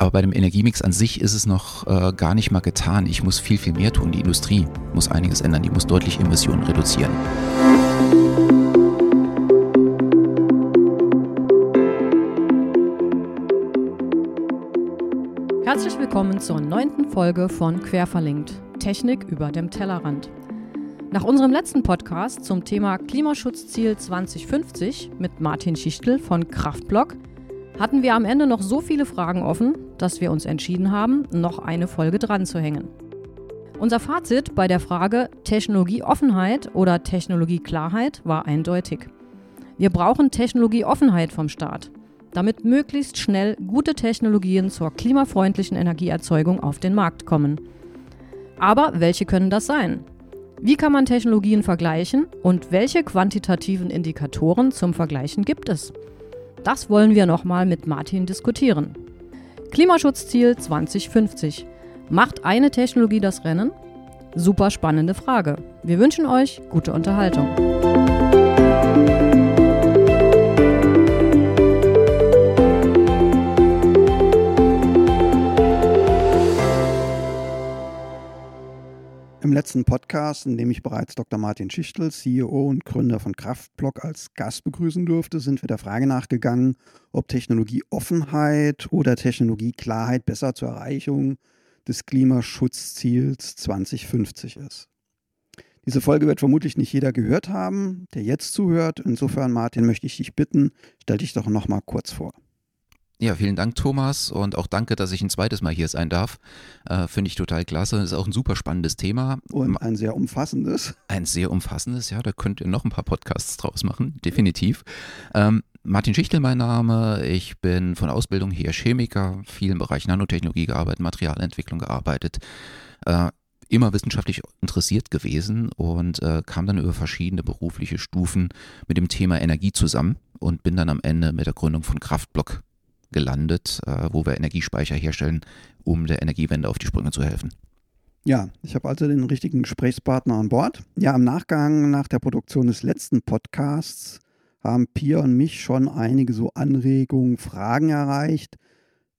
Aber bei dem Energiemix an sich ist es noch äh, gar nicht mal getan. Ich muss viel, viel mehr tun. Die Industrie muss einiges ändern. Die muss deutlich Emissionen reduzieren. Herzlich willkommen zur neunten Folge von Querverlinkt. Technik über dem Tellerrand. Nach unserem letzten Podcast zum Thema Klimaschutzziel 2050 mit Martin Schichtel von Kraftblock hatten wir am Ende noch so viele Fragen offen, dass wir uns entschieden haben, noch eine Folge dran zu hängen. Unser Fazit bei der Frage Technologieoffenheit oder Technologieklarheit war eindeutig. Wir brauchen Technologieoffenheit vom Staat, damit möglichst schnell gute Technologien zur klimafreundlichen Energieerzeugung auf den Markt kommen. Aber welche können das sein? Wie kann man Technologien vergleichen und welche quantitativen Indikatoren zum Vergleichen gibt es? Das wollen wir nochmal mit Martin diskutieren. Klimaschutzziel 2050. Macht eine Technologie das Rennen? Super spannende Frage. Wir wünschen euch gute Unterhaltung. Letzten Podcast, in dem ich bereits Dr. Martin Schichtel, CEO und Gründer von Kraftblock, als Gast begrüßen durfte, sind wir der Frage nachgegangen, ob Technologieoffenheit oder Technologieklarheit besser zur Erreichung des Klimaschutzziels 2050 ist. Diese Folge wird vermutlich nicht jeder gehört haben, der jetzt zuhört. Insofern, Martin, möchte ich dich bitten, stell dich doch noch mal kurz vor. Ja, vielen Dank, Thomas, und auch danke, dass ich ein zweites Mal hier sein darf. Äh, Finde ich total klasse. Ist auch ein super spannendes Thema. Und ein sehr umfassendes. Ein sehr umfassendes, ja. Da könnt ihr noch ein paar Podcasts draus machen, definitiv. Ähm, Martin Schichtel, mein Name. Ich bin von Ausbildung her Chemiker, viel im Bereich Nanotechnologie gearbeitet, Materialentwicklung gearbeitet. Äh, immer wissenschaftlich interessiert gewesen und äh, kam dann über verschiedene berufliche Stufen mit dem Thema Energie zusammen und bin dann am Ende mit der Gründung von Kraftblock gelandet, äh, wo wir Energiespeicher herstellen, um der Energiewende auf die Sprünge zu helfen. Ja, ich habe also den richtigen Gesprächspartner an Bord. Ja, im Nachgang nach der Produktion des letzten Podcasts haben Pia und mich schon einige so Anregungen, Fragen erreicht.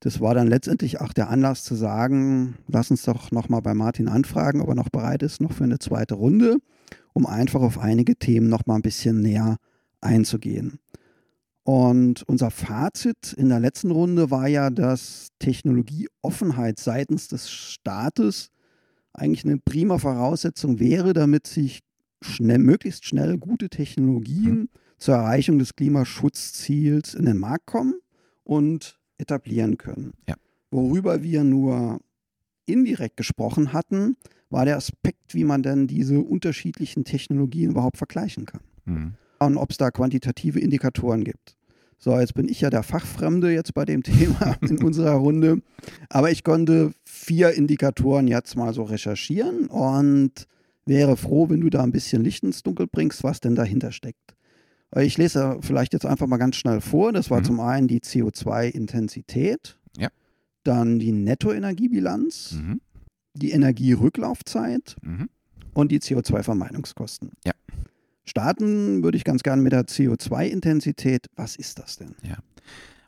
Das war dann letztendlich auch der Anlass zu sagen, lass uns doch nochmal bei Martin anfragen, ob er noch bereit ist, noch für eine zweite Runde, um einfach auf einige Themen nochmal ein bisschen näher einzugehen. Und unser Fazit in der letzten Runde war ja, dass Technologieoffenheit seitens des Staates eigentlich eine prima Voraussetzung wäre, damit sich schnell, möglichst schnell gute Technologien mhm. zur Erreichung des Klimaschutzziels in den Markt kommen und etablieren können. Ja. Worüber wir nur indirekt gesprochen hatten, war der Aspekt, wie man denn diese unterschiedlichen Technologien überhaupt vergleichen kann. Mhm und ob es da quantitative Indikatoren gibt. So, jetzt bin ich ja der Fachfremde jetzt bei dem Thema in unserer Runde. Aber ich konnte vier Indikatoren jetzt mal so recherchieren und wäre froh, wenn du da ein bisschen Licht ins Dunkel bringst, was denn dahinter steckt. Ich lese vielleicht jetzt einfach mal ganz schnell vor. Das war mhm. zum einen die CO2-Intensität, ja. dann die Nettoenergiebilanz, mhm. die Energierücklaufzeit mhm. und die CO2-Vermeidungskosten. Ja. Starten würde ich ganz gerne mit der CO2-Intensität. Was ist das denn? Ja.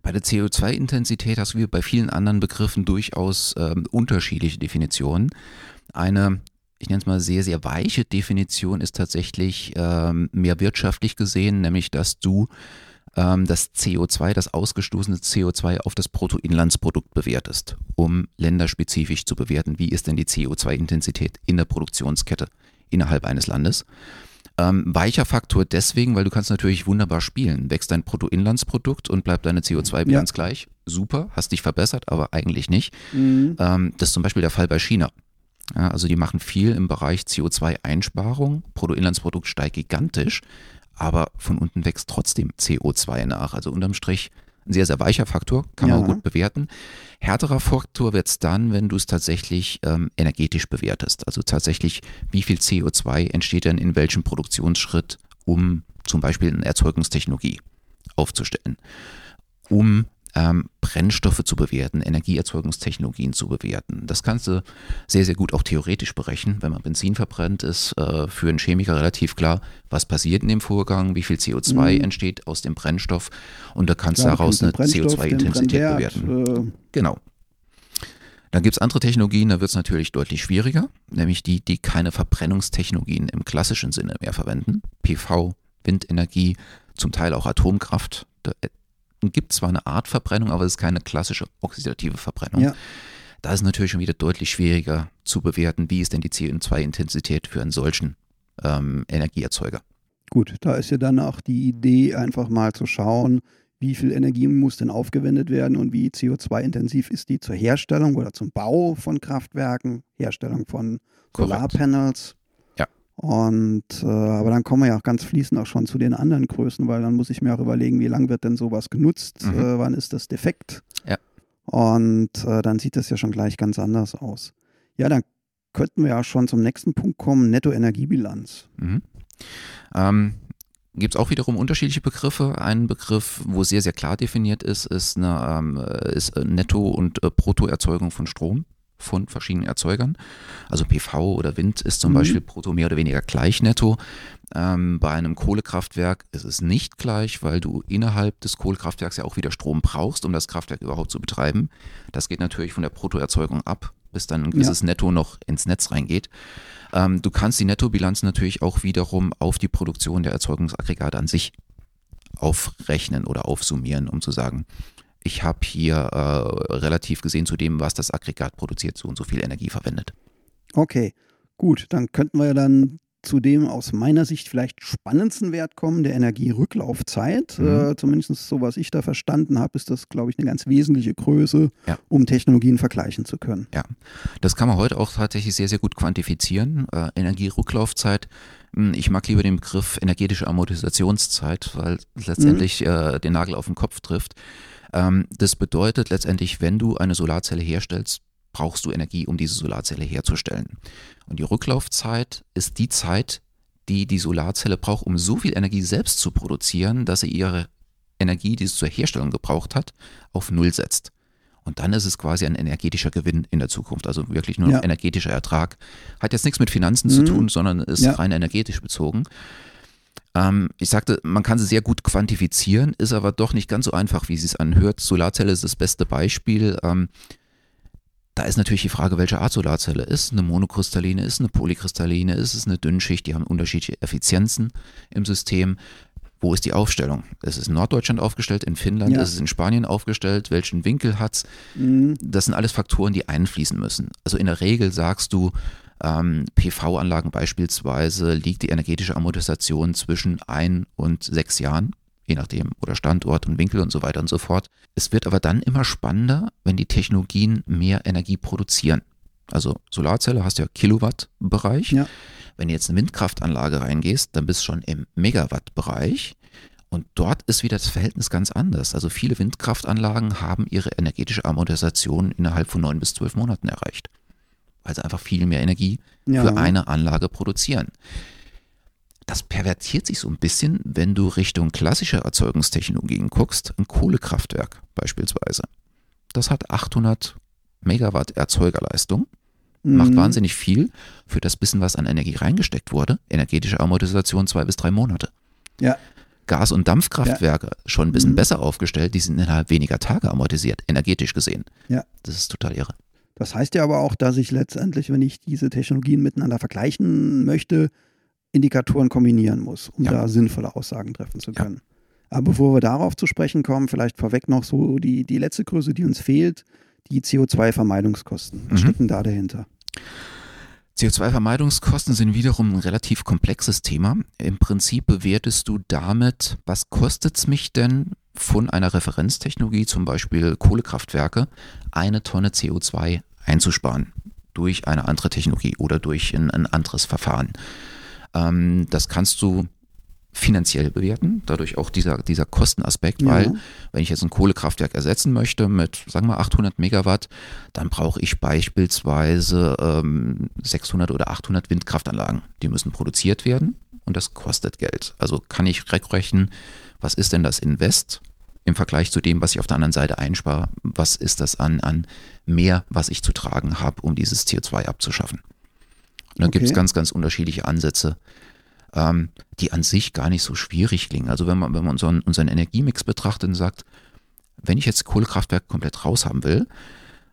Bei der CO2-Intensität hast du wie bei vielen anderen Begriffen durchaus ähm, unterschiedliche Definitionen. Eine, ich nenne es mal sehr, sehr weiche Definition ist tatsächlich ähm, mehr wirtschaftlich gesehen, nämlich dass du ähm, das CO2, das ausgestoßene CO2 auf das Bruttoinlandsprodukt bewertest, um länderspezifisch zu bewerten, wie ist denn die CO2-Intensität in der Produktionskette innerhalb eines Landes. Ähm, weicher Faktor deswegen, weil du kannst natürlich wunderbar spielen. Wächst dein Bruttoinlandsprodukt und bleibt deine CO2-Bilanz ja. gleich. Super, hast dich verbessert, aber eigentlich nicht. Mhm. Ähm, das ist zum Beispiel der Fall bei China. Ja, also die machen viel im Bereich CO2-Einsparung. Bruttoinlandsprodukt steigt gigantisch, aber von unten wächst trotzdem CO2 nach. Also unterm Strich ein sehr, sehr weicher Faktor, kann ja. man gut bewerten. Härterer Faktor wird es dann, wenn du es tatsächlich ähm, energetisch bewertest. Also tatsächlich, wie viel CO2 entsteht denn in welchem Produktionsschritt, um zum Beispiel eine Erzeugungstechnologie aufzustellen. Um ähm, Brennstoffe zu bewerten, Energieerzeugungstechnologien zu bewerten. Das kannst du sehr, sehr gut auch theoretisch berechnen. Wenn man Benzin verbrennt, ist äh, für einen Chemiker relativ klar, was passiert in dem Vorgang, wie viel CO2 mhm. entsteht aus dem Brennstoff und da kannst du daraus eine CO2-Intensität bewerten. Äh, genau. Dann gibt es andere Technologien, da wird es natürlich deutlich schwieriger, nämlich die, die keine Verbrennungstechnologien im klassischen Sinne mehr verwenden. PV, Windenergie, zum Teil auch Atomkraft. Da gibt zwar eine Art Verbrennung, aber es ist keine klassische oxidative Verbrennung. Ja. Da ist natürlich schon wieder deutlich schwieriger zu bewerten, wie ist denn die CO2-Intensität für einen solchen ähm, Energieerzeuger. Gut, da ist ja dann auch die Idee, einfach mal zu schauen, wie viel Energie muss denn aufgewendet werden und wie CO2-intensiv ist die zur Herstellung oder zum Bau von Kraftwerken, Herstellung von Solarpanels. Und äh, aber dann kommen wir ja auch ganz fließend auch schon zu den anderen Größen, weil dann muss ich mir auch überlegen, wie lange wird denn sowas genutzt, mhm. äh, wann ist das defekt. Ja. Und äh, dann sieht das ja schon gleich ganz anders aus. Ja, dann könnten wir ja schon zum nächsten Punkt kommen, Nettoenergiebilanz. Mhm. Ähm, gibt es auch wiederum unterschiedliche Begriffe. Ein Begriff, wo sehr, sehr klar definiert ist, ist, eine, ähm, ist Netto- und äh, Bruttoerzeugung von Strom von verschiedenen Erzeugern. Also PV oder Wind ist zum mhm. Beispiel brutto mehr oder weniger gleich netto. Ähm, bei einem Kohlekraftwerk ist es nicht gleich, weil du innerhalb des Kohlekraftwerks ja auch wieder Strom brauchst, um das Kraftwerk überhaupt zu betreiben. Das geht natürlich von der Bruttoerzeugung ab, bis dann ein gewisses ja. Netto noch ins Netz reingeht. Ähm, du kannst die Nettobilanz natürlich auch wiederum auf die Produktion der Erzeugungsaggregate an sich aufrechnen oder aufsummieren, um zu sagen, ich habe hier äh, relativ gesehen zu dem, was das Aggregat produziert, so und so viel Energie verwendet. Okay, gut, dann könnten wir ja dann zu dem aus meiner Sicht vielleicht spannendsten Wert kommen, der Energierücklaufzeit. Mhm. Äh, zumindest so, was ich da verstanden habe, ist das, glaube ich, eine ganz wesentliche Größe, ja. um Technologien vergleichen zu können. Ja, das kann man heute auch tatsächlich sehr, sehr gut quantifizieren. Äh, Energierücklaufzeit. Hm, ich mag lieber den Begriff energetische Amortisationszeit, weil es letztendlich mhm. äh, den Nagel auf den Kopf trifft. Ähm, das bedeutet letztendlich, wenn du eine Solarzelle herstellst, brauchst du Energie, um diese Solarzelle herzustellen. Und die Rücklaufzeit ist die Zeit, die die Solarzelle braucht, um so viel Energie selbst zu produzieren, dass sie ihre Energie, die sie zur Herstellung gebraucht hat, auf Null setzt. Und dann ist es quasi ein energetischer Gewinn in der Zukunft, also wirklich nur ja. energetischer Ertrag. Hat jetzt nichts mit Finanzen mhm. zu tun, sondern ist ja. rein energetisch bezogen. Ähm, ich sagte, man kann sie sehr gut quantifizieren, ist aber doch nicht ganz so einfach, wie sie es anhört. Solarzelle ist das beste Beispiel. Ähm, da ist natürlich die Frage, welche Art Solarzelle ist. Eine monokristalline ist, eine polykristalline ist, es eine Dünnschicht, die haben unterschiedliche Effizienzen im System. Wo ist die Aufstellung? Es ist in Norddeutschland aufgestellt, in Finnland, ja. ist es in Spanien aufgestellt, welchen Winkel hat es? Mhm. Das sind alles Faktoren, die einfließen müssen. Also in der Regel sagst du, ähm, PV-Anlagen beispielsweise liegt die energetische Amortisation zwischen ein und sechs Jahren je nachdem, oder Standort und Winkel und so weiter und so fort. Es wird aber dann immer spannender, wenn die Technologien mehr Energie produzieren. Also Solarzelle hast du ja Kilowatt-Bereich. Ja. Wenn du jetzt eine Windkraftanlage reingehst, dann bist du schon im Megawatt-Bereich. Und dort ist wieder das Verhältnis ganz anders. Also viele Windkraftanlagen haben ihre energetische Amortisation innerhalb von neun bis zwölf Monaten erreicht. Weil sie einfach viel mehr Energie ja. für eine Anlage produzieren das pervertiert sich so ein bisschen, wenn du Richtung klassische Erzeugungstechnologien guckst, ein Kohlekraftwerk beispielsweise. Das hat 800 Megawatt Erzeugerleistung, mhm. macht wahnsinnig viel für das bisschen, was an Energie reingesteckt wurde. Energetische Amortisation zwei bis drei Monate. Ja. Gas- und Dampfkraftwerke ja. schon ein bisschen mhm. besser aufgestellt, die sind innerhalb weniger Tage amortisiert, energetisch gesehen. Ja. Das ist total irre. Das heißt ja aber auch, dass ich letztendlich, wenn ich diese Technologien miteinander vergleichen möchte, Indikatoren kombinieren muss, um ja. da sinnvolle Aussagen treffen zu können. Ja. Aber bevor wir darauf zu sprechen kommen, vielleicht vorweg noch so die, die letzte Größe, die uns fehlt, die CO2-Vermeidungskosten. Was mhm. stecken da dahinter? CO2-Vermeidungskosten sind wiederum ein relativ komplexes Thema. Im Prinzip bewertest du damit, was kostet es mich denn von einer Referenztechnologie, zum Beispiel Kohlekraftwerke, eine Tonne CO2 einzusparen durch eine andere Technologie oder durch ein, ein anderes Verfahren. Ähm, das kannst du finanziell bewerten, dadurch auch dieser, dieser Kostenaspekt, ja. weil wenn ich jetzt ein Kohlekraftwerk ersetzen möchte mit, sagen wir 800 Megawatt, dann brauche ich beispielsweise ähm, 600 oder 800 Windkraftanlagen. Die müssen produziert werden und das kostet Geld. Also kann ich rechnen, was ist denn das Invest im Vergleich zu dem, was ich auf der anderen Seite einspare? Was ist das an, an mehr, was ich zu tragen habe, um dieses CO2 abzuschaffen? Und dann okay. gibt es ganz, ganz unterschiedliche Ansätze, ähm, die an sich gar nicht so schwierig klingen. Also wenn man, wenn man unseren, unseren Energiemix betrachtet und sagt, wenn ich jetzt Kohlekraftwerk komplett raus haben will,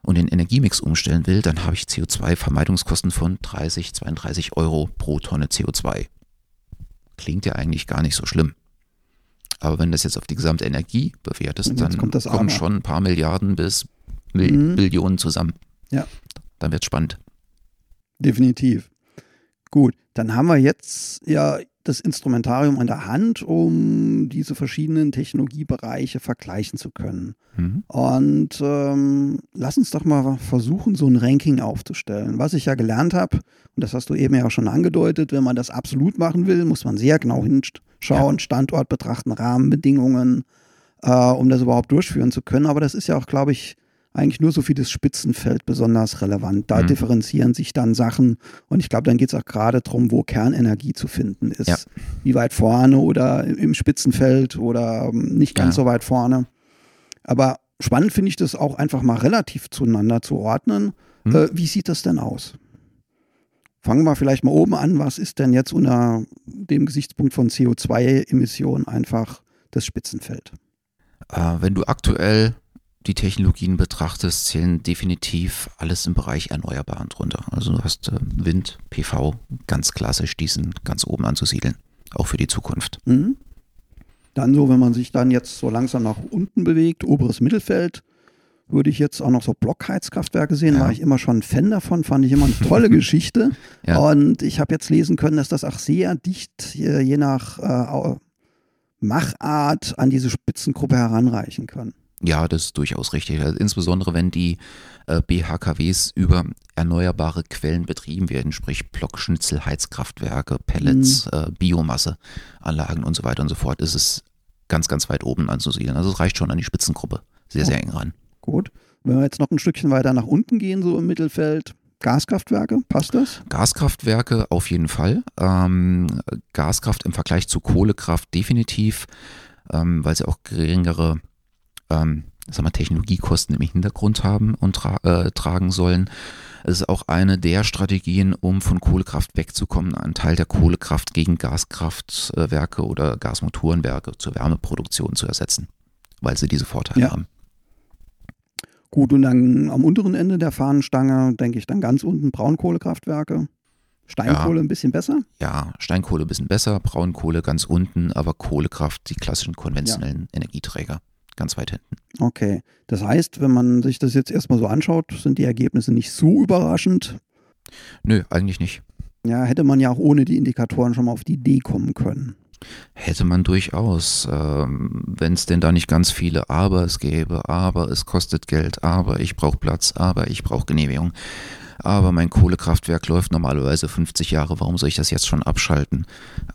und den Energiemix umstellen will, dann habe ich CO2-Vermeidungskosten von 30, 32 Euro pro Tonne CO2. Klingt ja eigentlich gar nicht so schlimm. Aber wenn das jetzt auf die gesamte Energie bewertest, dann kommen Aber. schon ein paar Milliarden bis Mil Mhm. Billionen zusammen. Ja. Dann wird es spannend. Definitiv. Gut, dann haben wir jetzt ja das Instrumentarium an der Hand, um diese verschiedenen Technologiebereiche vergleichen zu können. Mhm. Und ähm, lass uns doch mal versuchen, so ein Ranking aufzustellen. Was ich ja gelernt habe, und das hast du eben ja auch schon angedeutet, wenn man das absolut machen will, muss man sehr genau hinschauen, Standort betrachten, Rahmenbedingungen, äh, um das überhaupt durchführen zu können. Aber das ist ja auch, glaube ich, eigentlich nur so für das Spitzenfeld besonders relevant. Da Mhm. differenzieren sich dann Sachen und ich glaube, dann geht es auch gerade darum, wo Kernenergie zu finden ist. Ja. Wie weit vorne oder im Spitzenfeld oder ähm, nicht ganz Ja. so weit vorne. Aber spannend finde ich das auch einfach mal relativ zueinander zu ordnen. Mhm. Äh, wie sieht das denn aus? Fangen wir vielleicht mal oben an. Was ist denn jetzt unter dem Gesichtspunkt von CO2-Emissionen einfach das Spitzenfeld? Äh, wenn du aktuell die Technologien betrachtest, zählen definitiv alles im Bereich Erneuerbaren drunter. Also du hast äh, Wind, PV, ganz klassisch, die sind ganz oben anzusiedeln, auch für die Zukunft. Mhm. Dann so, wenn man sich dann jetzt so langsam nach unten bewegt, oberes Mittelfeld, würde ich jetzt auch noch so Blockheizkraftwerke sehen. Ja. War ich immer schon ein Fan davon, fand ich immer eine tolle Geschichte. Ja. Und ich habe jetzt lesen können, dass das auch sehr dicht, äh, je nach äh, Machart, an diese Spitzengruppe heranreichen kann. Ja, das ist durchaus richtig. Also insbesondere wenn die äh, BHKWs über erneuerbare Quellen betrieben werden, sprich Blockschnitzel, Heizkraftwerke, Pellets, Mhm. äh, Biomasseanlagen und so weiter und so fort, ist es ganz, ganz weit oben anzusiedeln. Also es reicht schon an die Spitzengruppe. Sehr, sehr eng ran. Gut. Wenn wir jetzt noch ein Stückchen weiter nach unten gehen, so im Mittelfeld, Gaskraftwerke, passt das? Gaskraftwerke auf jeden Fall. Ähm, Gaskraft im Vergleich zu Kohlekraft definitiv, ähm, weil sie auch geringere ähm, sagen wir, Technologiekosten im Hintergrund haben und tra äh, tragen sollen. Es ist auch eine der Strategien, um von Kohlekraft wegzukommen, einen Teil der Kohlekraft gegen Gaskraftwerke oder Gasmotorenwerke zur Wärmeproduktion zu ersetzen, weil sie diese Vorteile Ja. haben. Gut, und dann am unteren Ende der Fahnenstange, denke ich, dann ganz unten Braunkohlekraftwerke. Steinkohle ein bisschen besser. Ja, Steinkohle ein bisschen besser, Braunkohle ganz unten, aber Kohlekraft, die klassischen konventionellen Energieträger, ganz weit hinten. Okay. Das heißt, wenn man sich das jetzt erstmal so anschaut, sind die Ergebnisse nicht so überraschend. Nö, eigentlich nicht. Ja, hätte man ja auch ohne die Indikatoren schon mal auf die Idee kommen können. Hätte man durchaus, ähm, wenn es denn da nicht ganz viele Aber es gäbe, aber es kostet Geld, aber ich brauche Platz, aber ich brauche Genehmigung. Aber mein Kohlekraftwerk läuft normalerweise 50 Jahre, warum soll ich das jetzt schon abschalten?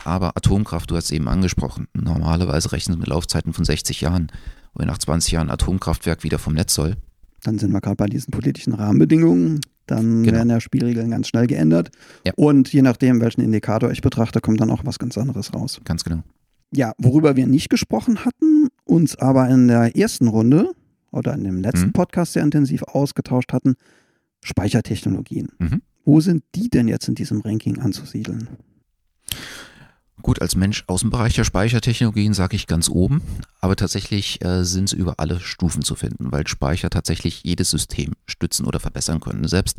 Aber Atomkraft, du hast es eben angesprochen, normalerweise rechnen sie mit Laufzeiten von 60 Jahren. Wenn nach 20 Jahren Atomkraftwerk wieder vom Netz soll, Dann sind wir gerade bei diesen politischen Rahmenbedingungen. Dann Genau. werden ja Spielregeln ganz schnell geändert. Ja. Und je nachdem, welchen Indikator ich betrachte, kommt dann auch was ganz anderes raus. ganz genau. Ja, worüber wir nicht gesprochen hatten, uns aber in der ersten Runde oder in dem letzten Mhm. Podcast sehr intensiv ausgetauscht hatten, Speichertechnologien. Mhm. Wo sind die denn jetzt in diesem Ranking anzusiedeln? Gut, als Mensch Außenbereich der Speichertechnologien sage ich ganz oben, aber tatsächlich äh, sind sie über alle Stufen zu finden, weil Speicher tatsächlich jedes System stützen oder verbessern können. Selbst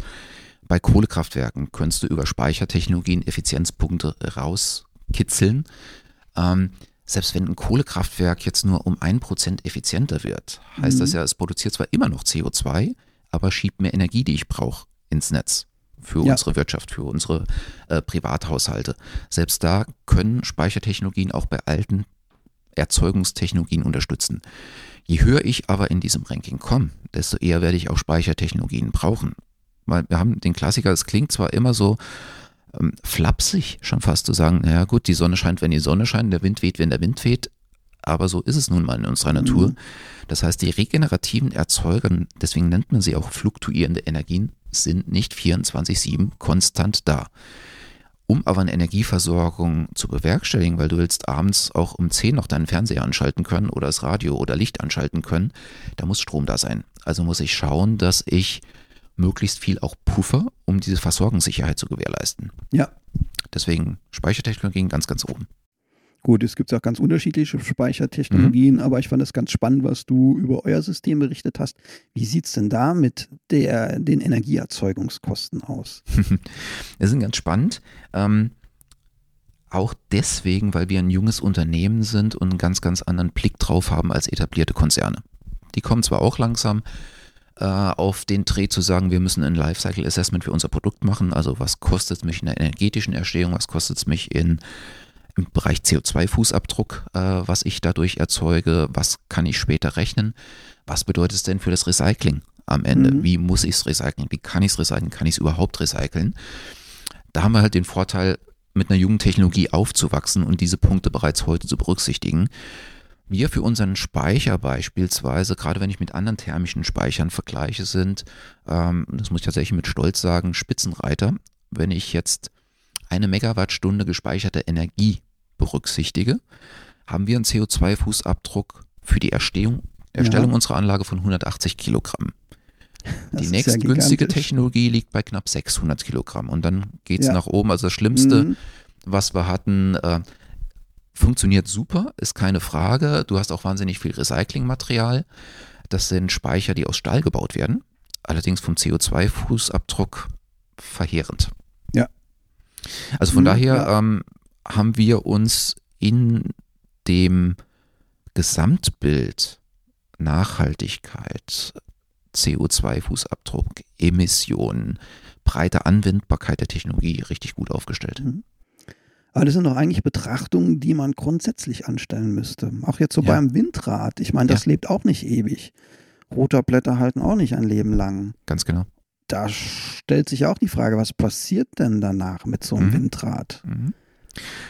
bei Kohlekraftwerken könntest du über Speichertechnologien Effizienzpunkte rauskitzeln. Ähm, selbst wenn ein Kohlekraftwerk jetzt nur um ein Prozent effizienter wird, heißt Mhm. das ja, es produziert zwar immer noch CO2, aber schiebt mehr Energie, die ich brauche, ins Netz für Ja. unsere Wirtschaft, für unsere äh, Privathaushalte. Selbst da können Speichertechnologien auch bei alten Erzeugungstechnologien unterstützen. Je höher ich aber in diesem Ranking komme, desto eher werde ich auch Speichertechnologien brauchen. Weil wir haben den Klassiker, es klingt zwar immer so ähm, flapsig, schon fast zu sagen, naja gut, die Sonne scheint, wenn die Sonne scheint, der Wind weht, wenn der Wind weht, aber so ist es nun mal in unserer Natur. Das heißt, die regenerativen Erzeuger, deswegen nennt man sie auch fluktuierende Energien, sind nicht 24-7 konstant da. Um aber eine Energieversorgung zu bewerkstelligen, weil du willst abends auch um 10 noch deinen Fernseher anschalten können oder das Radio oder Licht anschalten können, da muss Strom da sein. Also muss ich schauen, dass ich möglichst viel auch puffer, um diese Versorgungssicherheit zu gewährleisten. Ja, Deswegen Speichertechnologien ganz, ganz oben. Gut, es gibt auch ganz unterschiedliche Speichertechnologien, mhm. aber ich fand es ganz spannend, was du über euer System berichtet hast. Wie sieht es denn da mit der, den Energieerzeugungskosten aus? das ist ganz spannend. Ähm, auch deswegen, weil wir ein junges Unternehmen sind und einen ganz, ganz anderen Blick drauf haben als etablierte Konzerne. Die kommen zwar auch langsam äh, auf den Dreh zu sagen, wir müssen ein Lifecycle Assessment für unser Produkt machen. Also was kostet es mich in der energetischen Erstehung, was kostet es mich in, im Bereich CO2-Fußabdruck, äh, was ich dadurch erzeuge, was kann ich später rechnen, was bedeutet es denn für das Recycling am Ende? Mhm. Wie muss ich es recyceln? Wie kann ich es recyceln? Kann ich es überhaupt recyceln? Da haben wir halt den Vorteil, mit einer jungen Technologie aufzuwachsen und diese Punkte bereits heute zu berücksichtigen. Wir für unseren Speicher beispielsweise, gerade wenn ich mit anderen thermischen Speichern vergleiche, sind, ähm, das muss ich tatsächlich mit Stolz sagen, Spitzenreiter. Wenn ich jetzt eine Megawattstunde gespeicherte Energie berücksichtige, haben wir einen CO2-Fußabdruck für die Erstehung, Erstellung ja. unserer Anlage von 180 Kilogramm. Das die nächstgünstige ja Technologie liegt bei knapp 600 Kilogramm und dann geht es ja. nach oben. Also das Schlimmste, mhm. was wir hatten, äh, Funktioniert super, ist keine Frage. Du hast auch wahnsinnig viel Recyclingmaterial. Das sind Speicher, die aus Stahl gebaut werden. Allerdings vom CO2-Fußabdruck verheerend. Ja. Also von mhm, daher ja. ähm, haben wir uns in dem Gesamtbild Nachhaltigkeit, CO2-Fußabdruck, Emissionen, breite Anwendbarkeit der Technologie richtig gut aufgestellt. Mhm. Aber das sind doch eigentlich Betrachtungen, die man grundsätzlich anstellen müsste. Auch jetzt so ja. beim Windrad. Ich meine, das ja. lebt auch nicht ewig. Rotorblätter halten auch nicht ein Leben lang. Ganz genau. Da stellt sich auch die Frage, was passiert denn danach mit so einem mhm. Windrad? Mhm.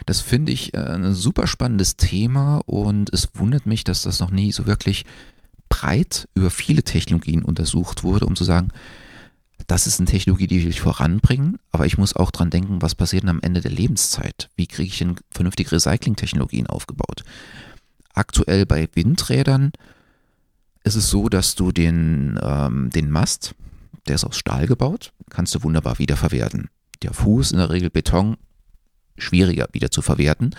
Das finde ich äh, ein super spannendes Thema und es wundert mich, dass das noch nie so wirklich breit über viele Technologien untersucht wurde, um zu sagen, das ist eine Technologie, die will ich voranbringen, aber ich muss auch dran denken, was passiert denn am Ende der Lebenszeit? Wie kriege ich denn vernünftige Recycling-Technologien aufgebaut? Aktuell bei Windrädern ist es so, dass du den, ähm, den Mast, der ist aus Stahl gebaut, kannst du wunderbar wiederverwerten. Der Fuß in der Regel Beton, schwieriger wieder zu verwerten.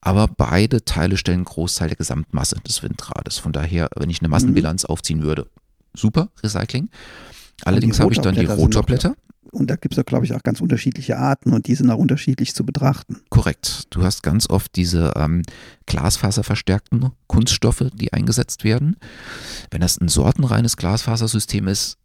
Aber beide Teile stellen Großteil der Gesamtmasse des Windrades. Von daher, wenn ich eine Massenbilanz mhm. aufziehen würde, super Recycling. Allerdings habe ich dann die Rotorblätter. Und da gibt es ja, glaube ich, auch ganz unterschiedliche Arten und die sind auch unterschiedlich zu betrachten. Korrekt. Du hast ganz oft diese ähm, glasfaserverstärkten Kunststoffe, die eingesetzt werden. Wenn das ein sortenreines Glasfasersystem ist,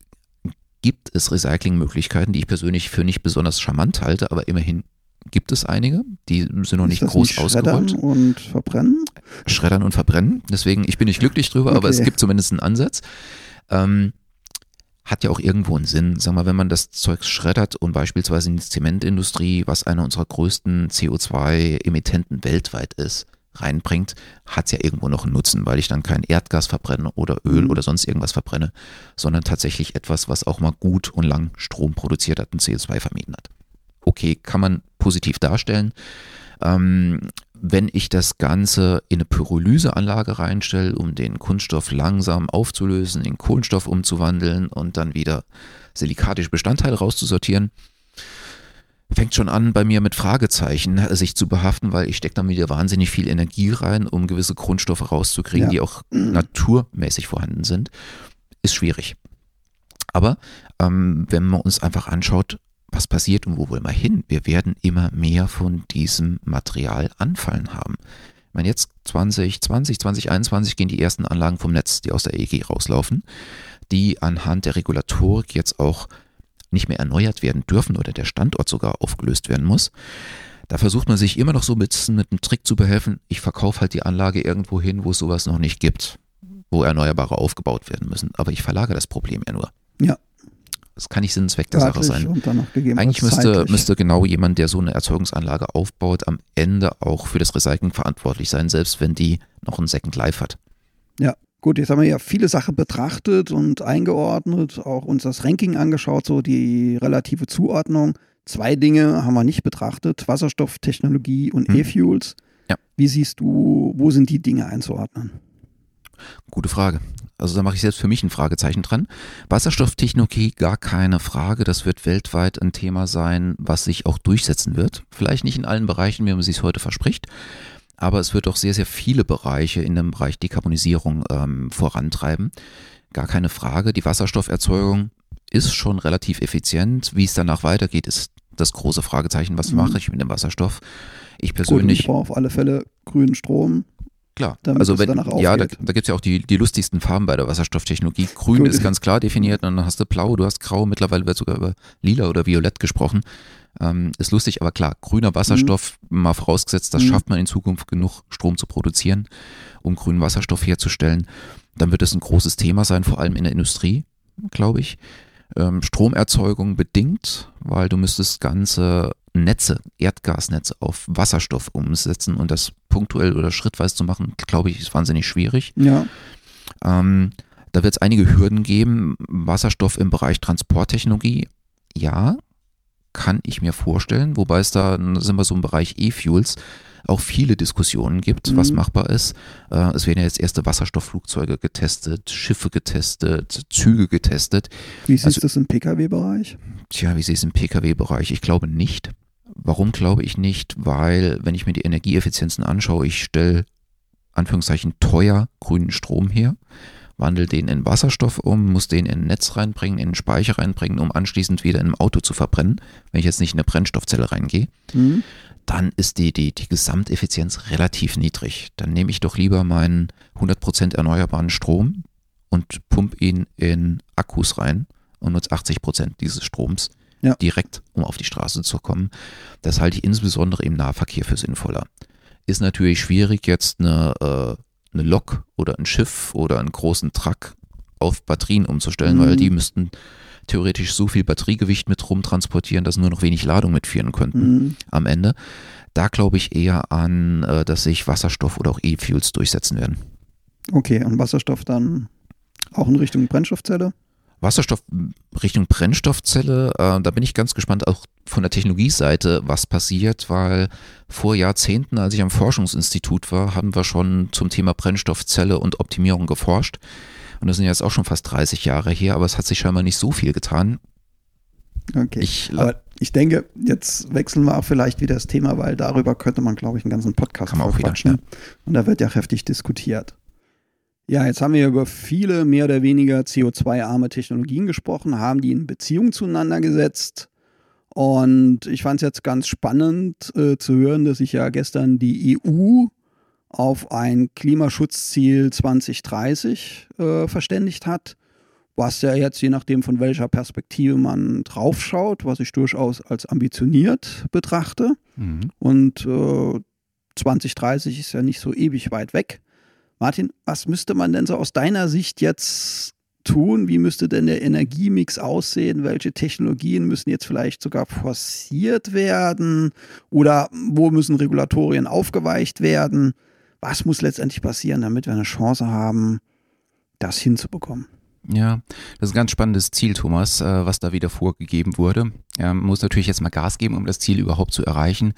gibt es Recyclingmöglichkeiten, die ich persönlich für nicht besonders charmant halte, aber immerhin gibt es einige, die sind noch nicht groß nicht ausgerollt. Schreddern und verbrennen? Schreddern und verbrennen. Deswegen, ich bin nicht glücklich drüber, okay. aber es gibt zumindest einen Ansatz. Ähm, hat ja auch irgendwo einen Sinn. Sag mal, wenn man das Zeug schreddert und beispielsweise in die Zementindustrie, was einer unserer größten CO2-Emittenten weltweit ist, reinbringt, hat es ja irgendwo noch einen Nutzen, weil ich dann kein Erdgas verbrenne oder Öl mhm. oder sonst irgendwas verbrenne, sondern tatsächlich etwas, was auch mal gut und lang Strom produziert hat und CO2 vermieden hat. Okay, kann man positiv darstellen. Ähm, wenn ich das Ganze in eine Pyrolyseanlage reinstelle, um den Kunststoff langsam aufzulösen, in Kohlenstoff umzuwandeln und dann wieder silikatische Bestandteile rauszusortieren, fängt schon an bei mir mit Fragezeichen sich zu behaften, weil ich stecke dann wieder wahnsinnig viel Energie rein, um gewisse Grundstoffe rauszukriegen, ja. die auch naturmäßig vorhanden sind. Ist schwierig. Aber ähm, wenn man uns einfach anschaut, was passiert und wo wollen wir hin? Wir werden immer mehr von diesem Material anfallen haben. Ich meine, jetzt 2020, 2021 gehen die ersten Anlagen vom Netz, die aus der EEG rauslaufen, die anhand der Regulatorik jetzt auch nicht mehr erneuert werden dürfen oder der Standort sogar aufgelöst werden muss. Da versucht man sich immer noch so mit, mit einem Trick zu behelfen. Ich verkaufe halt die Anlage irgendwo hin, wo es sowas noch nicht gibt, wo Erneuerbare aufgebaut werden müssen. Aber ich verlagere das Problem ja nur. Ja, das kann nicht Sinn und Zweck der Sache sein. Eigentlich müsste, müsste genau jemand, der so eine Erzeugungsanlage aufbaut, am Ende auch für das Recycling verantwortlich sein, selbst wenn die noch ein Second Life hat. Ja, gut, jetzt haben wir ja viele Sachen betrachtet und eingeordnet, auch uns das Ranking angeschaut, so die relative Zuordnung. Zwei Dinge haben wir nicht betrachtet, Wasserstofftechnologie und hm. E-Fuels. Ja. Wie siehst du, wo sind die Dinge einzuordnen? Gute Frage. Also da mache ich selbst für mich ein Fragezeichen dran. Wasserstofftechnologie, gar keine Frage. Das wird weltweit ein Thema sein, was sich auch durchsetzen wird. Vielleicht nicht in allen Bereichen, wie man sich heute verspricht. aber es wird auch sehr, sehr viele Bereiche in dem Bereich Dekarbonisierung ähm, vorantreiben. Gar keine Frage. Die Wasserstofferzeugung ist schon relativ effizient. Wie es danach weitergeht, ist das große Fragezeichen. Was mhm. mache ich mit dem Wasserstoff? Ich persönlich. Gut, ich brauche auf alle Fälle grünen Strom. Klar, also wenn, ja, da, da gibt es ja auch die, die lustigsten Farben bei der Wasserstofftechnologie. Grün Gut. ist ganz klar definiert, dann hast du blau, du hast grau, mittlerweile wird sogar über lila oder violett gesprochen. Ähm, ist lustig, aber klar, grüner Wasserstoff, mhm. mal vorausgesetzt, das mhm. schafft man in Zukunft genug Strom zu produzieren, um grünen Wasserstoff herzustellen. Dann wird es ein großes Thema sein, vor allem in der Industrie, glaube ich. Ähm, Stromerzeugung bedingt, weil du müsstest ganze Netze, Erdgasnetze auf Wasserstoff umsetzen und das punktuell oder schrittweise zu machen, glaube ich, ist wahnsinnig schwierig. Ja. Ähm, da wird es einige Hürden geben. Wasserstoff im Bereich Transporttechnologie, ja, kann ich mir vorstellen, wobei es da sind wir so im Bereich E-Fuels auch viele Diskussionen gibt, mhm. was machbar ist. Äh, es werden ja jetzt erste Wasserstoffflugzeuge getestet, Schiffe getestet, Züge getestet. Wie siehst also, du das im Pkw-Bereich? Tja, wie siehst du es im Pkw-Bereich? Ich glaube nicht. Warum glaube ich nicht? Weil, wenn ich mir die Energieeffizienzen anschaue, ich stelle Anführungszeichen teuer grünen Strom her, wandle den in Wasserstoff um, muss den in ein Netz reinbringen, in einen Speicher reinbringen, um anschließend wieder in einem Auto zu verbrennen, wenn ich jetzt nicht in eine Brennstoffzelle reingehe. Mhm. Dann ist die, die, die Gesamteffizienz relativ niedrig. Dann nehme ich doch lieber meinen 100% erneuerbaren Strom und pump ihn in Akkus rein und nutze 80% dieses Stroms ja. direkt, um auf die Straße zu kommen. Das halte ich insbesondere im Nahverkehr für sinnvoller. Ist natürlich schwierig, jetzt eine, äh, eine Lok oder ein Schiff oder einen großen Truck auf Batterien umzustellen, mhm. weil die müssten theoretisch so viel Batteriegewicht mit rumtransportieren, dass nur noch wenig Ladung mitführen könnten mhm. am Ende. Da glaube ich eher an, äh, dass sich Wasserstoff oder auch E-Fuels durchsetzen werden. Okay, und Wasserstoff dann auch in Richtung Brennstoffzelle? Wasserstoff Richtung Brennstoffzelle, äh, da bin ich ganz gespannt, auch von der Technologieseite, was passiert, weil vor Jahrzehnten, als ich am Forschungsinstitut war, haben wir schon zum Thema Brennstoffzelle und Optimierung geforscht. Und das sind jetzt auch schon fast 30 Jahre her, aber es hat sich scheinbar nicht so viel getan. Okay. Ich, aber ich denke, jetzt wechseln wir auch vielleicht wieder das Thema, weil darüber könnte man, glaube ich, einen ganzen Podcast Kann man auch wieder, ja. Und da wird ja heftig diskutiert. Ja, jetzt haben wir über viele mehr oder weniger CO2-arme Technologien gesprochen, haben die in Beziehung zueinander gesetzt. Und ich fand es jetzt ganz spannend äh, zu hören, dass sich ja gestern die EU auf ein Klimaschutzziel 2030 äh, verständigt hat, was ja jetzt je nachdem von welcher Perspektive man draufschaut, was ich durchaus als ambitioniert betrachte. Mhm. Und äh, 2030 ist ja nicht so ewig weit weg. Martin, was müsste man denn so aus deiner Sicht jetzt tun? Wie müsste denn der Energiemix aussehen? Welche Technologien müssen jetzt vielleicht sogar forciert werden? Oder wo müssen Regulatorien aufgeweicht werden? Was muss letztendlich passieren, damit wir eine Chance haben, das hinzubekommen? Ja, das ist ein ganz spannendes Ziel, Thomas, äh, was da wieder vorgegeben wurde. Man muss natürlich jetzt mal Gas geben, um das Ziel überhaupt zu erreichen.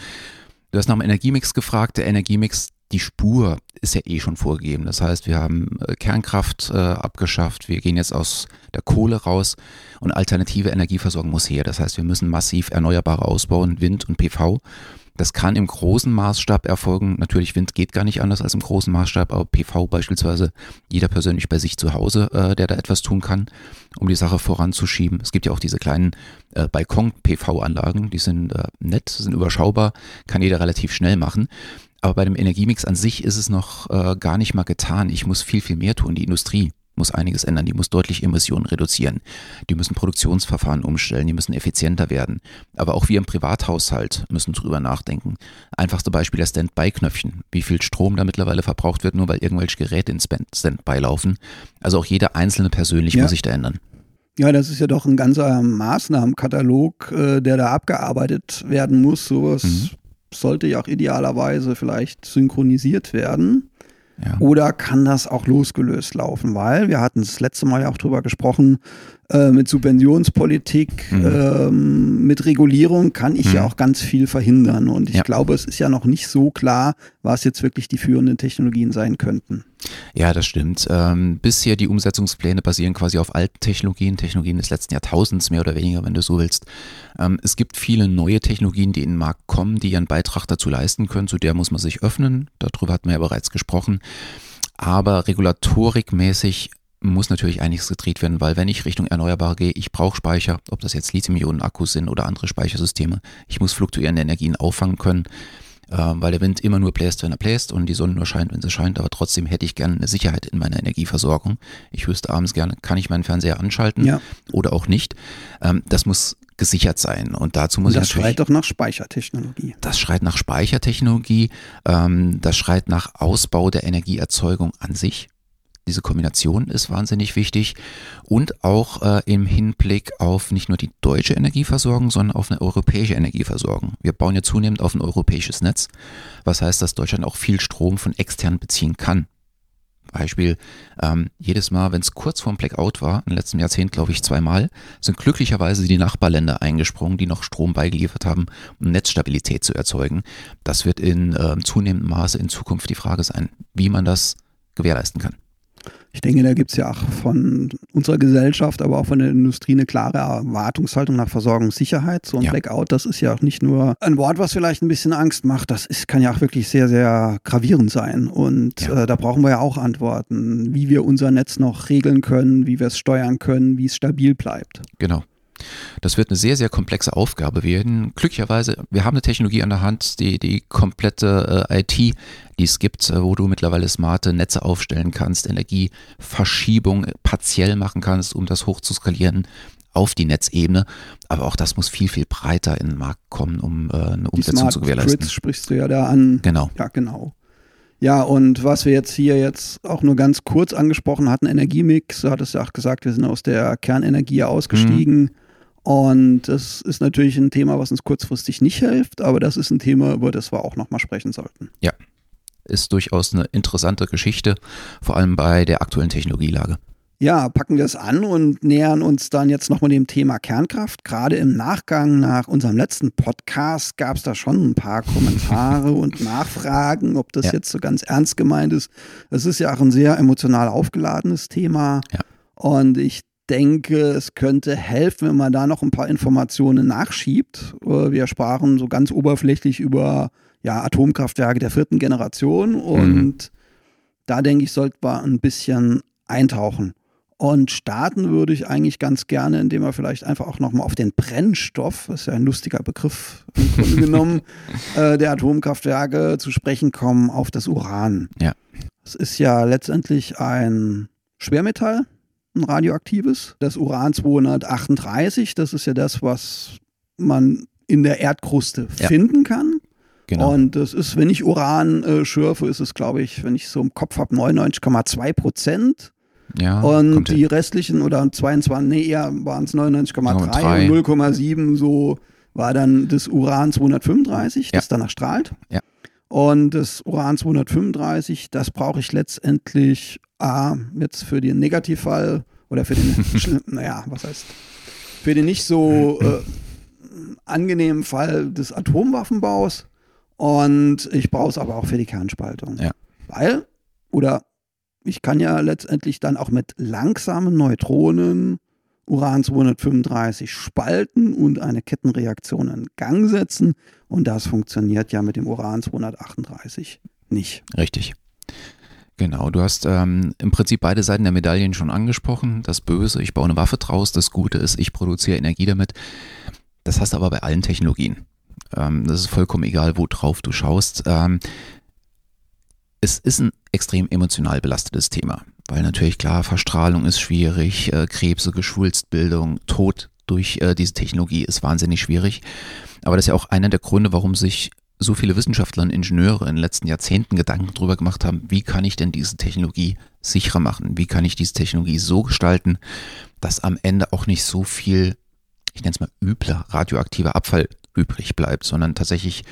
Du hast nach dem Energiemix gefragt. Der Energiemix die Spur ist ja eh schon vorgegeben. Das heißt, wir haben äh, Kernkraft äh, abgeschafft, wir gehen jetzt aus der Kohle raus und alternative Energieversorgung muss her. Das heißt, wir müssen massiv Erneuerbare ausbauen, Wind und PV. Das kann im großen Maßstab erfolgen. Natürlich, Wind geht gar nicht anders als im großen Maßstab, aber PV beispielsweise jeder persönlich bei sich zu Hause, äh, der da etwas tun kann, um die Sache voranzuschieben. Es gibt ja auch diese kleinen äh, Balkon-PV-Anlagen, die sind äh, nett, sind überschaubar, kann jeder relativ schnell machen. Aber bei dem Energiemix an sich ist es noch äh, gar nicht mal getan. Ich muss viel, viel mehr tun. Die Industrie muss einiges ändern. Die muss deutlich Emissionen reduzieren. Die müssen Produktionsverfahren umstellen. Die müssen effizienter werden. Aber auch wir im Privathaushalt müssen drüber nachdenken. Einfachste Beispiel das Standby-Knöpfchen. Wie viel Strom da mittlerweile verbraucht wird, nur weil irgendwelche Geräte in Standby laufen. Also auch jeder einzelne persönlich ja. muss sich da ändern. Ja, das ist ja doch ein ganzer Maßnahmenkatalog, äh, der da abgearbeitet werden muss. Sowas mhm sollte ja auch idealerweise vielleicht synchronisiert werden. Ja. Oder kann das auch losgelöst laufen? Weil wir hatten das letzte Mal ja auch drüber gesprochen, äh, mit Subventionspolitik, mhm. ähm, mit Regulierung kann ich mhm. ja auch ganz viel verhindern. Und ich ja. glaube, es ist ja noch nicht so klar, was jetzt wirklich die führenden Technologien sein könnten. Ja, das stimmt. Ähm, bisher die Umsetzungspläne basieren quasi auf alten Technologien, Technologien des letzten Jahrtausends mehr oder weniger, wenn du so willst. Ähm, es gibt viele neue Technologien, die in den Markt kommen, die ihren Beitrag dazu leisten können. Zu der muss man sich öffnen. Darüber hatten wir ja bereits gesprochen. Aber regulatorikmäßig muss natürlich einiges gedreht werden, weil wenn ich Richtung Erneuerbare gehe, ich brauche Speicher, ob das jetzt Lithium-Ionen-Akkus sind oder andere Speichersysteme. Ich muss fluktuierende Energien auffangen können, äh, weil der Wind immer nur bläst, wenn er bläst und die Sonne nur scheint, wenn sie scheint. Aber trotzdem hätte ich gerne eine Sicherheit in meiner Energieversorgung. Ich wüsste abends gerne, kann ich meinen Fernseher anschalten ja. oder auch nicht. Ähm, das muss gesichert sein. Und dazu muss und das ich natürlich. Das schreit doch nach Speichertechnologie. Das schreit nach Speichertechnologie. Ähm, das schreit nach Ausbau der Energieerzeugung an sich. Diese Kombination ist wahnsinnig wichtig und auch äh, im Hinblick auf nicht nur die deutsche Energieversorgung, sondern auf eine europäische Energieversorgung. Wir bauen ja zunehmend auf ein europäisches Netz, was heißt, dass Deutschland auch viel Strom von extern beziehen kann. Beispiel, ähm, jedes Mal, wenn es kurz vorm Blackout war, im letzten Jahrzehnt glaube ich zweimal, sind glücklicherweise die Nachbarländer eingesprungen, die noch Strom beigeliefert haben, um Netzstabilität zu erzeugen. Das wird in äh, zunehmendem Maße in Zukunft die Frage sein, wie man das gewährleisten kann. Ich denke, da gibt es ja auch von unserer Gesellschaft, aber auch von der Industrie eine klare Erwartungshaltung nach Versorgungssicherheit. So ein ja. Blackout, das ist ja auch nicht nur ein Wort, was vielleicht ein bisschen Angst macht. Das ist, kann ja auch wirklich sehr, sehr gravierend sein. Und ja. äh, da brauchen wir ja auch Antworten, wie wir unser Netz noch regeln können, wie wir es steuern können, wie es stabil bleibt. Genau. Das wird eine sehr, sehr komplexe Aufgabe werden. Glücklicherweise, wir haben eine Technologie an der Hand, die, die komplette äh, IT, die es gibt, äh, wo du mittlerweile smarte Netze aufstellen kannst, Energieverschiebung partiell machen kannst, um das hoch zu skalieren auf die Netzebene. Aber auch das muss viel, viel breiter in den Markt kommen, um äh, eine Umsetzung zu gewährleisten. Grids sprichst du ja da an. Genau. Ja, genau. Ja, und was wir jetzt hier jetzt auch nur ganz kurz angesprochen hatten, Energiemix, du hattest ja auch gesagt, wir sind aus der Kernenergie ausgestiegen. Mhm. Und das ist natürlich ein Thema, was uns kurzfristig nicht hilft, aber das ist ein Thema, über das wir auch nochmal sprechen sollten. Ja, ist durchaus eine interessante Geschichte, vor allem bei der aktuellen Technologielage. Ja, packen wir es an und nähern uns dann jetzt nochmal dem Thema Kernkraft. Gerade im Nachgang nach unserem letzten Podcast gab es da schon ein paar Kommentare und Nachfragen, ob das ja. jetzt so ganz ernst gemeint ist. Es ist ja auch ein sehr emotional aufgeladenes Thema. Ja. Und ich denke, es könnte helfen, wenn man da noch ein paar Informationen nachschiebt. Äh, wir sprachen so ganz oberflächlich über ja, Atomkraftwerke der vierten Generation und mhm. da denke ich, sollte man ein bisschen eintauchen. Und starten würde ich eigentlich ganz gerne, indem wir vielleicht einfach auch nochmal auf den Brennstoff, das ist ja ein lustiger Begriff im Grunde genommen, äh, der Atomkraftwerke zu sprechen kommen, auf das Uran. Ja. Es ist ja letztendlich ein Schwermetall, ein radioaktives. Das Uran 238, das ist ja das, was man in der Erdkruste ja. finden kann. Genau. Und das ist, wenn ich Uran äh, schürfe, ist es, glaube ich, wenn ich so im Kopf habe, 99,2 Prozent. Ja, und die hin. restlichen oder 22, nee, eher waren es 99,3 und 0,7 so war dann das Uran 235, ja. das danach strahlt. Ja. Und das Uran 235, das brauche ich letztendlich A, jetzt für den Negativfall oder für den, naja, was heißt, für den nicht so äh, angenehmen Fall des Atomwaffenbaus. Und ich brauche es aber auch für die Kernspaltung. Ja. Weil, oder ich kann ja letztendlich dann auch mit langsamen Neutronen Uran 235 spalten und eine Kettenreaktion in Gang setzen. Und das funktioniert ja mit dem Uran 238 nicht. Richtig. Genau, du hast ähm, im Prinzip beide Seiten der Medaillen schon angesprochen. Das Böse, ich baue eine Waffe draus. Das Gute ist, ich produziere Energie damit. Das hast du aber bei allen Technologien. Ähm, das ist vollkommen egal, wo drauf du schaust. Ähm, es ist ein extrem emotional belastetes Thema, weil natürlich klar, Verstrahlung ist schwierig, äh, Krebse, Geschwulstbildung, Tod durch äh, diese Technologie ist wahnsinnig schwierig. Aber das ist ja auch einer der Gründe, warum sich so viele Wissenschaftler und Ingenieure in den letzten Jahrzehnten Gedanken darüber gemacht haben, wie kann ich denn diese Technologie sicherer machen? Wie kann ich diese Technologie so gestalten, dass am Ende auch nicht so viel, ich nenne es mal übler radioaktiver Abfall übrig bleibt, sondern tatsächlich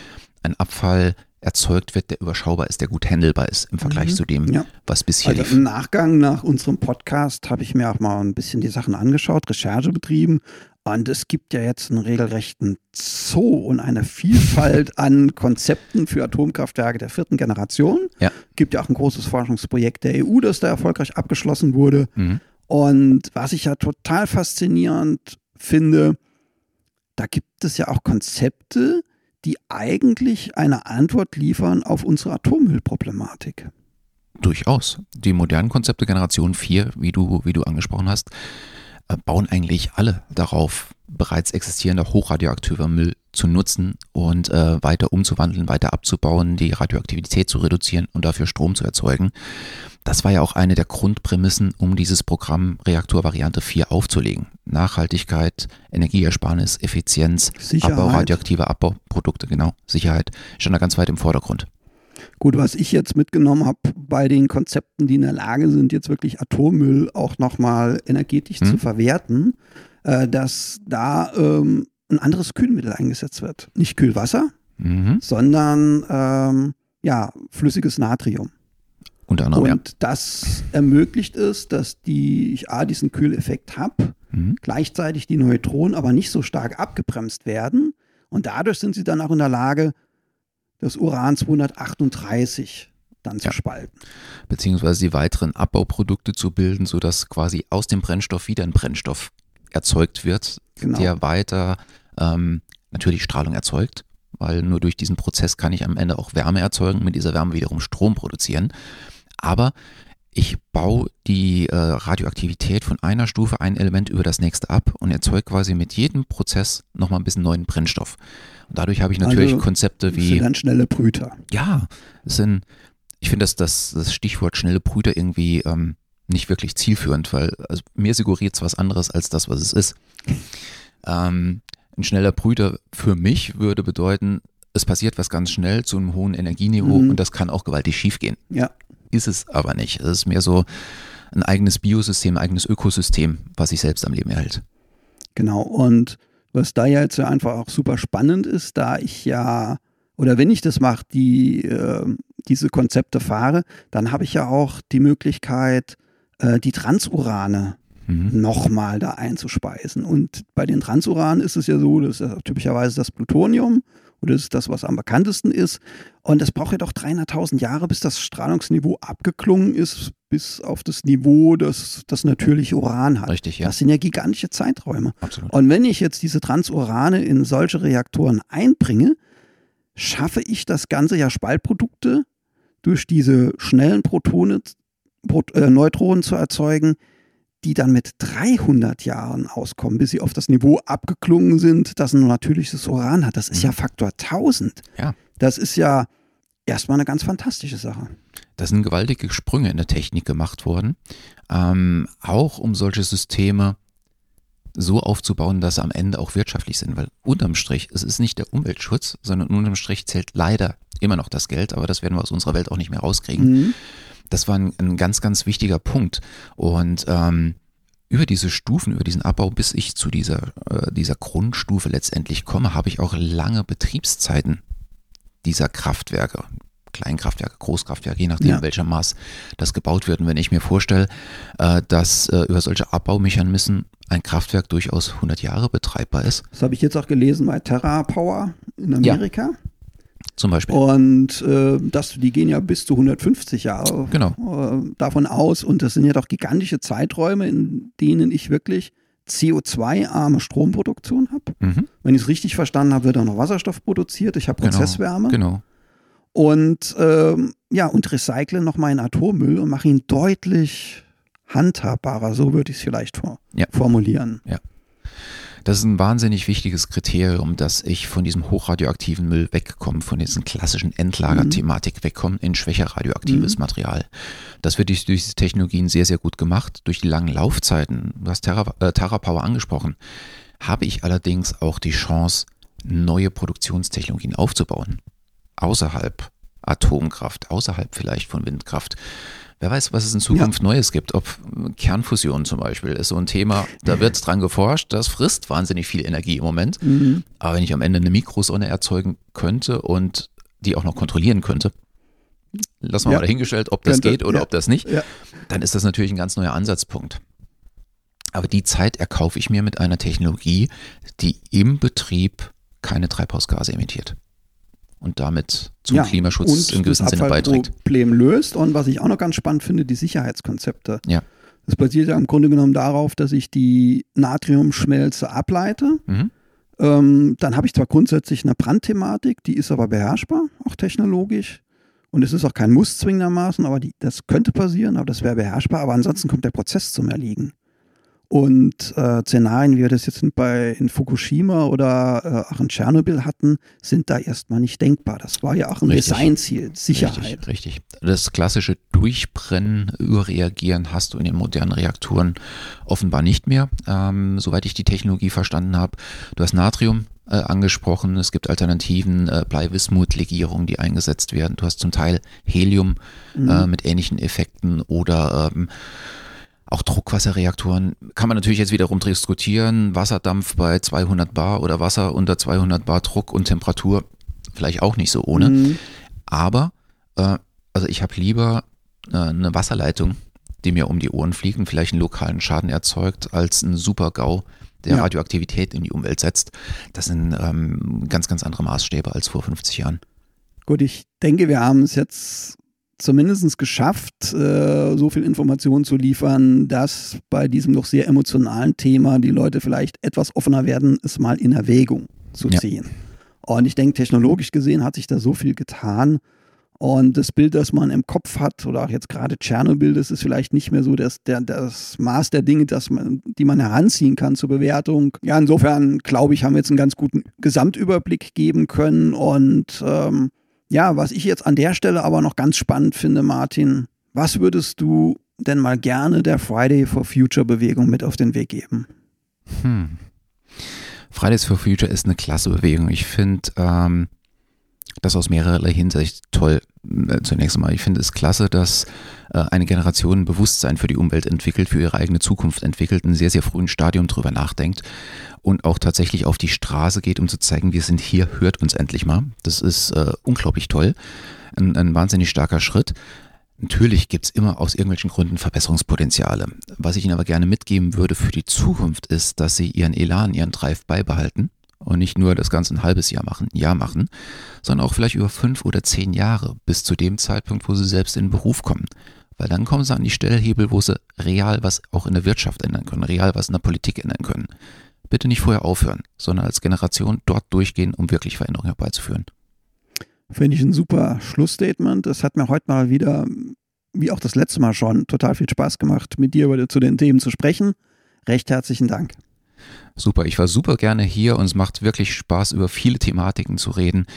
ein Abfall erzeugt wird, der überschaubar ist, der gut handelbar ist im Vergleich Mhm. zu dem, Ja. was bisher Also lief. im Nachgang nach unserem Podcast habe ich mir auch mal ein bisschen die Sachen angeschaut, Recherche betrieben. Und es gibt ja jetzt einen regelrechten Zoo und eine Vielfalt an Konzepten für Atomkraftwerke der vierten Generation. Ja. Gibt ja auch ein großes Forschungsprojekt der EU, das da erfolgreich abgeschlossen wurde. Mhm. Und was ich ja total faszinierend finde, da gibt es ja auch Konzepte, die eigentlich eine Antwort liefern auf unsere Atommüllproblematik. Durchaus. Die modernen Konzepte Generation 4, wie du, wie du angesprochen hast, äh, bauen eigentlich alle darauf, bereits existierender hochradioaktiver Müll zu nutzen und äh, weiter umzuwandeln, weiter abzubauen, die Radioaktivität zu reduzieren und dafür Strom zu erzeugen. Das war ja auch eine der Grundprämissen, um dieses Programm Reaktor Variante 4 aufzulegen. Nachhaltigkeit, Energieersparnis, Effizienz, Sicherheit. Abbau radioaktiver Abbauprodukte, genau, Sicherheit, stand da ganz weit im Vordergrund. Gut, was ich jetzt mitgenommen habe bei den Konzepten, die in der Lage sind, jetzt wirklich Atommüll auch nochmal energetisch Hm. zu verwerten, äh, dass da ähm, ein anderes Kühlmittel eingesetzt wird. Nicht Kühlwasser, Mhm. sondern ähm, ja, flüssiges Natrium. Unter anderem, Und das ermöglicht es, dass die, ich A, diesen Kühleffekt habe, ja. Mhm. gleichzeitig die Neutronen aber nicht so stark abgebremst werden. Und dadurch sind sie dann auch in der Lage, das Uran 238 dann zu Ja. spalten. beziehungsweise die weiteren Abbauprodukte zu bilden, sodass quasi aus dem Brennstoff wieder ein Brennstoff erzeugt wird, Genau. der weiter ähm, natürlich Strahlung erzeugt, weil nur durch diesen Prozess kann ich am Ende auch Wärme erzeugen, mit dieser Wärme wiederum Strom produzieren. Aber ich baue die äh, Radioaktivität von einer Stufe, ein Element über das nächste ab und erzeuge quasi mit jedem Prozess nochmal ein bisschen neuen Brennstoff. Und dadurch habe ich natürlich Also, Konzepte Das wie sind dann schnelle Brüter. ja, es sind, ich finde das, das, das Stichwort schnelle Brüder irgendwie ähm, nicht wirklich zielführend, weil also mir suggeriert es was anderes als das, was es ist. Ähm, ein schneller Brüder für mich würde bedeuten, es passiert was ganz schnell zu einem hohen Energieniveau Mhm. und das kann auch gewaltig schiefgehen. Ja. Ist es aber nicht. Es ist mehr so ein eigenes Biosystem, ein eigenes Ökosystem, was sich selbst am Leben erhält. Genau. Und was da ja jetzt ja einfach auch super spannend ist, da ich ja, oder wenn ich das mache, die, äh, diese Konzepte fahre, dann habe ich ja auch die Möglichkeit, äh, die Transurane Mhm. nochmal da einzuspeisen. Und bei den Transuranen ist es ja so, das ist ja typischerweise das Plutonium oder das ist das, was am bekanntesten ist. Und es braucht ja doch 300.000 Jahre, bis das Strahlungsniveau abgeklungen ist, bis auf das Niveau, das das natürliche Uran hat. Richtig, ja. Das sind ja gigantische Zeiträume. Absolut. Und wenn ich jetzt diese Transurane in solche Reaktoren einbringe, schaffe ich das Ganze ja Spaltprodukte durch diese schnellen Protone, Prot Neutronen zu erzeugen, die dann mit 300 Jahren auskommen, bis sie auf das Niveau abgeklungen sind, das ein natürliches Uran hat. Das ist Mhm. ja Faktor 1000. Ja. Das ist ja erstmal eine ganz fantastische Sache. Da sind gewaltige Sprünge in der Technik gemacht worden, ähm, auch um solche Systeme so aufzubauen, dass sie am Ende auch wirtschaftlich sind, weil unterm Strich, es ist nicht der Umweltschutz, sondern unterm Strich zählt leider immer noch das Geld, aber das werden wir aus unserer Welt auch nicht mehr rauskriegen. Mhm. Das war ein, ein ganz, ganz wichtiger Punkt und ähm, über diese Stufen, über diesen Abbau, bis ich zu dieser, äh, dieser Grundstufe letztendlich komme, habe ich auch lange Betriebszeiten dieser Kraftwerke, Kleinkraftwerke, Großkraftwerke, je nachdem, Ja. in welchem Maß das gebaut wird. Und wenn ich mir vorstelle, äh, dass äh, über solche Abbaumechanismen ein Kraftwerk durchaus 100 Jahre betreibbar ist, Das habe ich jetzt auch gelesen bei Terra Power in Amerika. Zum Beispiel. Und äh, das, die gehen ja bis zu 150 Jahre Genau. äh, davon aus. Und das sind ja doch gigantische Zeiträume, in denen ich wirklich CO2-arme Stromproduktion habe. Mhm, Wenn ich es richtig verstanden habe, wird auch noch Wasserstoff produziert. Ich habe Genau, Prozesswärme. genau. Und ähm, ja, und recycle noch meinen Atommüll und mache ihn deutlich handhabbarer. So würde ich es vielleicht vor Ja. formulieren. Das ist ein wahnsinnig wichtiges Kriterium, dass ich von diesem hochradioaktiven Müll wegkomme, von diesen klassischen Endlagerthematik wegkomme in schwächer radioaktives Mhm. Material. Das wird durch durch diese Technologien sehr, sehr gut gemacht. Durch die langen Laufzeiten, du hast Terra, äh, Terra Power angesprochen, habe ich allerdings auch die Chance, neue Produktionstechnologien aufzubauen. Außerhalb Atomkraft, außerhalb vielleicht von Windkraft. Wer weiß, was es in Zukunft Neues gibt. Ob Kernfusion zum Beispiel ist so ein Thema, da wird dran geforscht, das frisst wahnsinnig viel Energie im Moment. Mhm. Aber wenn ich am Ende eine Mikrosonne erzeugen könnte und die auch noch kontrollieren könnte, lassen wir ja. mal dahingestellt, ob das könnte, geht oder ja. ob das nicht, ja. dann ist das natürlich ein ganz neuer Ansatzpunkt. Aber die Zeit erkaufe ich mir mit einer Technologie, die im Betrieb keine Treibhausgase emittiert und damit zum ja, Klimaschutz in gewissem Sinne beiträgt. Problem löst und was ich auch noch ganz spannend finde, die Sicherheitskonzepte. Ja. Das basiert ja im Grunde genommen darauf, dass ich die Natriumschmelze ableite. Mhm. Ähm, dann habe ich zwar grundsätzlich eine Brandthematik, die ist aber beherrschbar, auch technologisch. Und es ist auch kein Muss zwingendermaßen, aber die, das könnte passieren, aber das wäre beherrschbar. Aber ansonsten kommt der Prozess zum Erliegen. Und äh, Szenarien, wie wir das jetzt bei in Fukushima oder äh, auch in Tschernobyl hatten, sind da erstmal nicht denkbar. Das war ja auch ein richtig. Designziel, Sicherheit. Richtig, richtig. Das klassische Durchbrennen, Überreagieren hast du in den modernen Reaktoren offenbar nicht mehr, ähm, soweit ich die Technologie verstanden habe. Du hast Natrium, äh, angesprochen. Es gibt Alternativen, äh, Bleiwismut-Legierungen, die eingesetzt werden. Du hast zum Teil Helium mhm. äh, mit ähnlichen Effekten oder ähm, auch Druckwasserreaktoren kann man natürlich jetzt wiederum diskutieren. Wasserdampf bei 200 Bar oder Wasser unter 200 Bar Druck und Temperatur vielleicht auch nicht so ohne. Mhm. Aber äh, also ich habe lieber äh, eine Wasserleitung, die mir um die Ohren fliegt und vielleicht einen lokalen Schaden erzeugt, als ein Super-GAU, der ja. Radioaktivität in die Umwelt setzt. Das sind ähm, ganz, ganz andere Maßstäbe als vor 50 Jahren. Gut, ich denke, wir haben es jetzt zumindest geschafft, äh, so viel Informationen zu liefern, dass bei diesem doch sehr emotionalen Thema die Leute vielleicht etwas offener werden, es mal in Erwägung zu ziehen. Ja. Und ich denke, technologisch gesehen hat sich da so viel getan. Und das Bild, das man im Kopf hat, oder auch jetzt gerade Tschernobyl, das ist vielleicht nicht mehr so das, der, das Maß der Dinge, das man, die man heranziehen kann zur Bewertung. Ja, insofern glaube ich, haben wir jetzt einen ganz guten Gesamtüberblick geben können. Und ähm, ja, was ich jetzt an der Stelle aber noch ganz spannend finde, Martin, was würdest du denn mal gerne der Friday for Future Bewegung mit auf den Weg geben? Hm. Fridays for Future ist eine klasse Bewegung. Ich finde ähm, das aus mehrerlei Hinsicht toll. Äh, zunächst einmal, ich finde es klasse, dass äh, eine Generation ein Bewusstsein für die Umwelt entwickelt, für ihre eigene Zukunft entwickelt, ein sehr, sehr frühen Stadium drüber nachdenkt und auch tatsächlich auf die Straße geht, um zu zeigen, wir sind hier, hört uns endlich mal. Das ist äh, unglaublich toll. Ein, ein wahnsinnig starker Schritt. Natürlich gibt es immer aus irgendwelchen Gründen Verbesserungspotenziale. Was ich Ihnen aber gerne mitgeben würde für die Zukunft ist, dass Sie Ihren Elan, Ihren Drive beibehalten und nicht nur das Ganze ein halbes Jahr machen, Jahr machen, sondern auch vielleicht über fünf oder zehn Jahre bis zu dem Zeitpunkt, wo Sie selbst in den Beruf kommen. Weil dann kommen Sie an die Stellhebel, wo Sie real was auch in der Wirtschaft ändern können, real was in der Politik ändern können. Bitte nicht vorher aufhören, sondern als Generation dort durchgehen, um wirklich Veränderungen herbeizuführen. Finde ich ein super Schlussstatement. Es hat mir heute mal wieder, wie auch das letzte Mal schon, total viel Spaß gemacht, mit dir über, zu den Themen zu sprechen. Recht herzlichen Dank. Super, ich war super gerne hier und es macht wirklich Spaß, über viele Thematiken zu reden.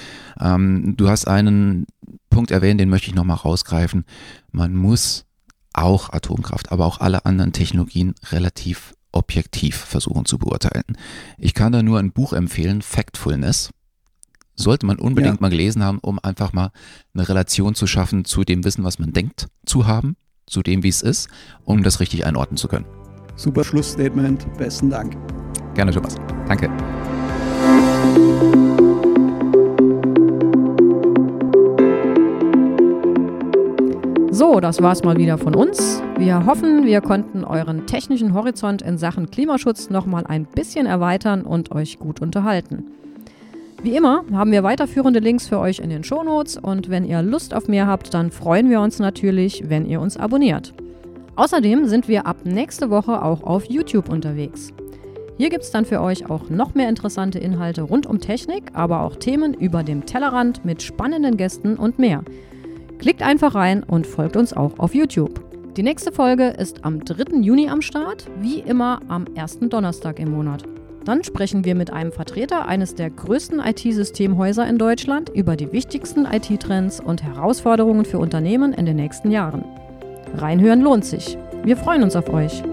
Ähm, du hast einen Punkt erwähnt, den möchte ich nochmal rausgreifen. Man muss auch Atomkraft, aber auch alle anderen Technologien relativ objektiv versuchen zu beurteilen. Ich kann da nur ein Buch empfehlen, Factfulness. Sollte man unbedingt ja. mal gelesen haben, um einfach mal eine Relation zu schaffen zu dem Wissen, was man denkt zu haben, zu dem, wie es ist, um das richtig einordnen zu können. Super Schlussstatement. Besten Dank. Gerne, Thomas. Danke. So, das war's mal wieder von uns. Wir hoffen, wir konnten euren technischen Horizont in Sachen Klimaschutz nochmal ein bisschen erweitern und euch gut unterhalten. Wie immer haben wir weiterführende Links für euch in den Shownotes und wenn ihr Lust auf mehr habt, dann freuen wir uns natürlich, wenn ihr uns abonniert. Außerdem sind wir ab nächste Woche auch auf YouTube unterwegs. Hier gibt es dann für euch auch noch mehr interessante Inhalte rund um Technik, aber auch Themen über dem Tellerrand mit spannenden Gästen und mehr. Klickt einfach rein und folgt uns auch auf YouTube. Die nächste Folge ist am 3. Juni am Start, wie immer am ersten Donnerstag im Monat. Dann sprechen wir mit einem Vertreter eines der größten IT-Systemhäuser in Deutschland über die wichtigsten IT-Trends und Herausforderungen für Unternehmen in den nächsten Jahren. Reinhören lohnt sich. Wir freuen uns auf euch.